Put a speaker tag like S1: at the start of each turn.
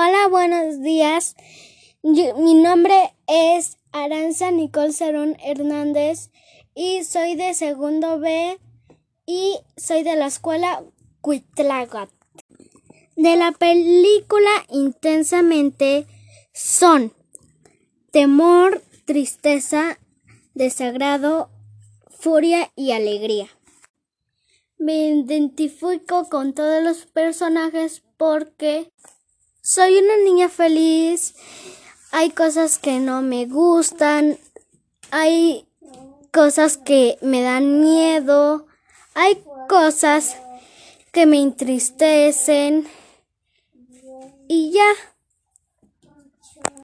S1: Hola, buenos días. mi nombre es Aranza Nicole Cerón Hernández y soy de segundo B y soy de la escuela Cuitlagat. De la película Intensamente son temor, tristeza, desagrado, furia y alegría. Me identifico con todos los personajes porque soy una niña feliz. Hay cosas que no me gustan. Hay cosas que me dan miedo. Hay cosas que me entristecen. Y ya.